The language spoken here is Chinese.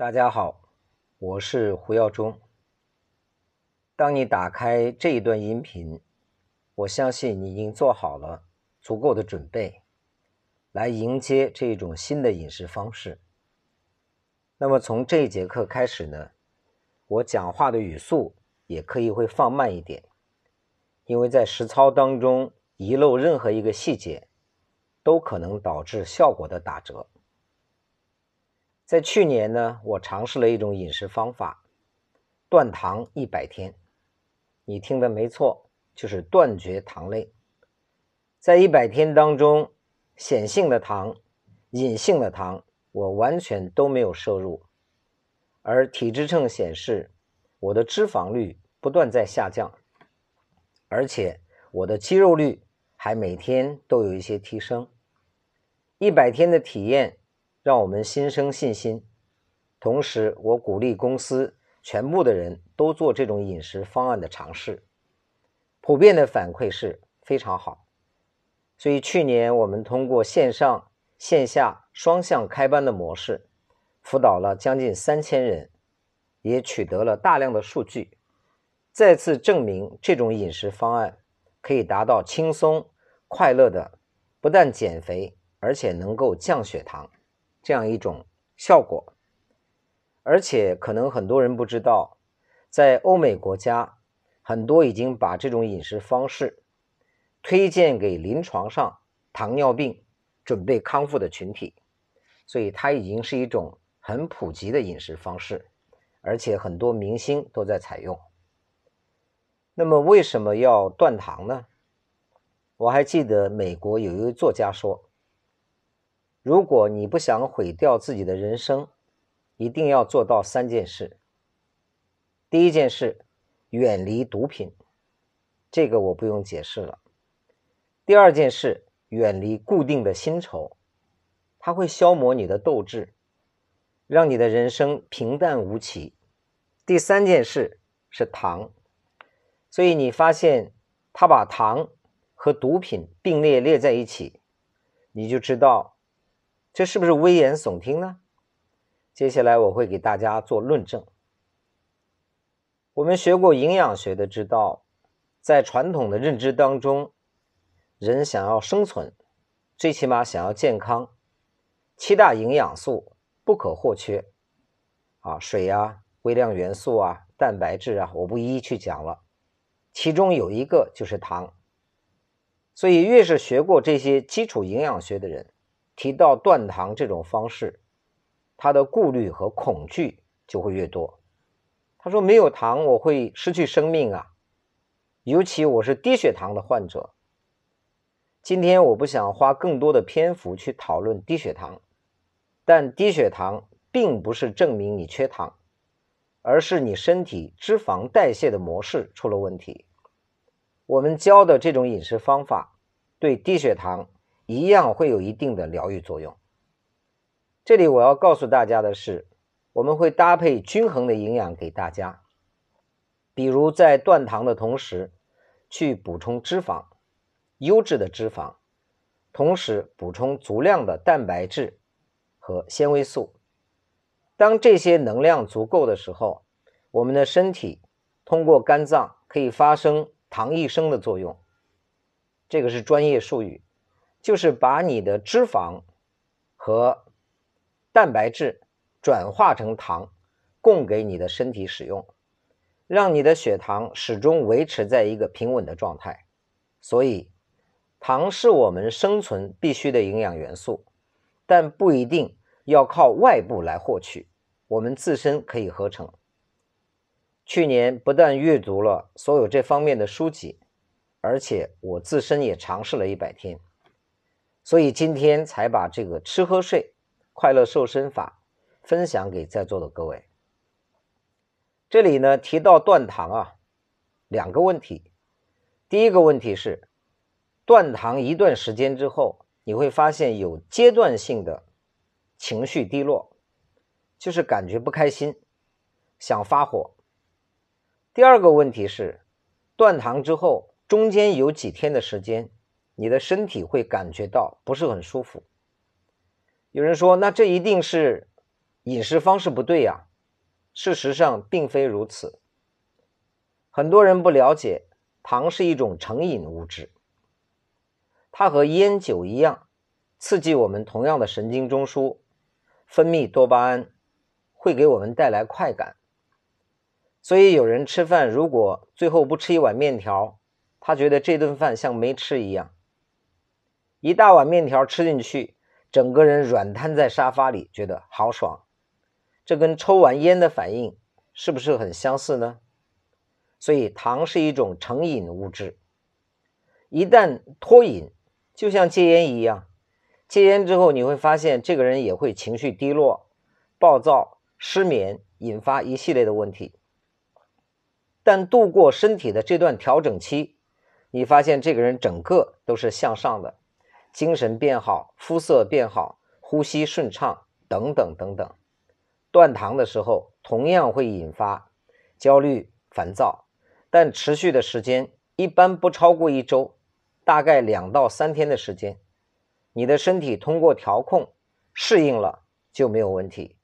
大家好，我是胡耀中。当你打开这一段音频，我相信你已经做好了足够的准备，来迎接这一种新的饮食方式。那么从这一节课开始呢，我讲话的语速也可以会放慢一点，因为在实操当中遗漏任何一个细节，都可能导致效果的打折。在去年呢，我尝试了一种饮食方法，断糖一百天。你听的没错，就是断绝糖类。在一百天当中，显性的糖、隐性的糖，我完全都没有摄入，而体脂秤显示我的脂肪率不断在下降，而且我的肌肉率还每天都有一些提升。一百天的体验。让我们心生信心，同时我鼓励公司全部的人都做这种饮食方案的尝试，普遍的反馈是非常好。所以去年我们通过线上线下双向开班的模式，辅导了将近三千人，也取得了大量的数据，再次证明这种饮食方案可以达到轻松快乐的，不但减肥，而且能够降血糖。这样一种效果，而且可能很多人不知道，在欧美国家，很多已经把这种饮食方式推荐给临床上糖尿病准备康复的群体，所以它已经是一种很普及的饮食方式，而且很多明星都在采用。那么为什么要断糖呢？我还记得美国有一位作家说。如果你不想毁掉自己的人生，一定要做到三件事。第一件事，远离毒品，这个我不用解释了。第二件事，远离固定的薪酬，它会消磨你的斗志，让你的人生平淡无奇。第三件事是糖，所以你发现他把糖和毒品并列列在一起，你就知道。这是不是危言耸听呢？接下来我会给大家做论证。我们学过营养学的，知道在传统的认知当中，人想要生存，最起码想要健康，七大营养素不可或缺啊，水啊、微量元素啊、蛋白质啊，我不一一去讲了。其中有一个就是糖，所以越是学过这些基础营养学的人。提到断糖这种方式，他的顾虑和恐惧就会越多。他说：“没有糖，我会失去生命啊！尤其我是低血糖的患者。今天我不想花更多的篇幅去讨论低血糖，但低血糖并不是证明你缺糖，而是你身体脂肪代谢的模式出了问题。我们教的这种饮食方法对低血糖。”一样会有一定的疗愈作用。这里我要告诉大家的是，我们会搭配均衡的营养给大家，比如在断糖的同时，去补充脂肪，优质的脂肪，同时补充足量的蛋白质和纤维素。当这些能量足够的时候，我们的身体通过肝脏可以发生糖异生的作用，这个是专业术语。就是把你的脂肪和蛋白质转化成糖，供给你的身体使用，让你的血糖始终维持在一个平稳的状态。所以，糖是我们生存必须的营养元素，但不一定要靠外部来获取，我们自身可以合成。去年不但阅读了所有这方面的书籍，而且我自身也尝试了一百天。所以今天才把这个吃喝睡快乐瘦身法分享给在座的各位。这里呢提到断糖啊，两个问题。第一个问题是，断糖一段时间之后，你会发现有阶段性的情绪低落，就是感觉不开心，想发火。第二个问题是，断糖之后中间有几天的时间。你的身体会感觉到不是很舒服。有人说，那这一定是饮食方式不对呀。事实上并非如此。很多人不了解，糖是一种成瘾物质，它和烟酒一样，刺激我们同样的神经中枢，分泌多巴胺，会给我们带来快感。所以有人吃饭，如果最后不吃一碗面条，他觉得这顿饭像没吃一样。一大碗面条吃进去，整个人软瘫在沙发里，觉得好爽。这跟抽完烟的反应是不是很相似呢？所以糖是一种成瘾物质，一旦脱瘾，就像戒烟一样，戒烟之后你会发现这个人也会情绪低落、暴躁、失眠，引发一系列的问题。但度过身体的这段调整期，你发现这个人整个都是向上的，精神变好，肤色变好，呼吸顺畅，等等等等。断糖的时候，同样会引发焦虑、烦躁，但持续的时间一般不超过一周，大概两到三天的时间，你的身体通过调控适应了就没有问题。